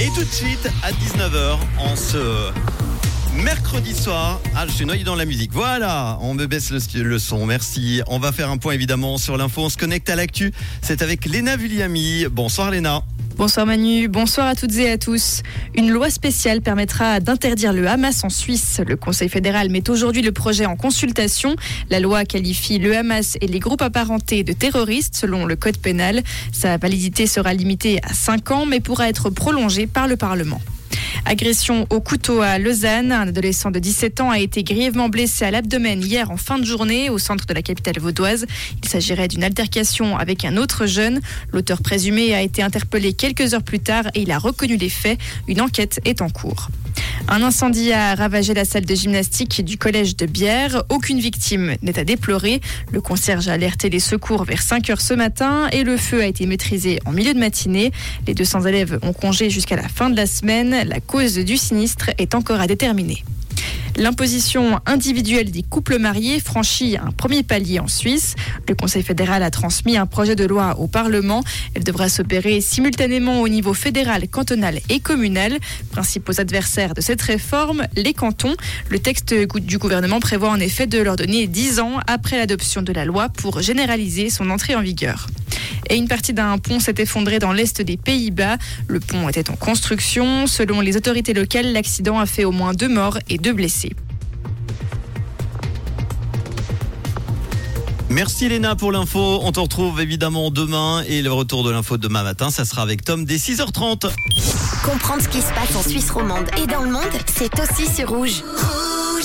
Et tout de suite, à 19h, en ce mercredi soir. Ah, je suis noyé dans la musique. Voilà, on me baisse le, le son. Merci. On va faire un point évidemment sur l'info. On se connecte à l'actu. C'est avec Léna Vulliami. Bonsoir Léna. Bonsoir Manu, bonsoir à toutes et à tous. Une loi spéciale permettra d'interdire le Hamas en Suisse. Le Conseil fédéral met aujourd'hui le projet en consultation. La loi qualifie le Hamas et les groupes apparentés de terroristes selon le code pénal. Sa validité sera limitée à 5 ans mais pourra être prolongée par le Parlement. Agression au couteau à Lausanne. Un adolescent de 17 ans a été grièvement blessé à l'abdomen hier en fin de journée au centre de la capitale vaudoise. Il s'agirait d'une altercation avec un autre jeune. L'auteur présumé a été interpellé quelques heures plus tard et il a reconnu les faits. Une enquête est en cours. Un incendie a ravagé la salle de gymnastique du collège de Bière. Aucune victime n'est à déplorer. Le concierge a alerté les secours vers 5 heures ce matin et le feu a été maîtrisé en milieu de matinée. Les 200 élèves ont congé jusqu'à la fin de la semaine. La cause du sinistre est encore à déterminer. L'imposition individuelle des couples mariés franchit un premier palier en Suisse. Le Conseil fédéral a transmis un projet de loi au Parlement. Elle devra s'opérer simultanément au niveau fédéral, cantonal et communal. Principaux adversaires de cette réforme, les cantons. Le texte du gouvernement prévoit en effet de leur donner 10 ans après l'adoption de la loi pour généraliser son entrée en vigueur et une partie d'un pont s'est effondrée dans l'est des Pays-Bas. Le pont était en construction. Selon les autorités locales, l'accident a fait au moins deux morts et deux blessés. Merci Léna pour l'info. On te retrouve évidemment demain et le retour de l'info demain matin, ça sera avec Tom dès 6h30. Comprendre ce qui se passe en Suisse romande et dans le monde, c'est aussi sur rouge.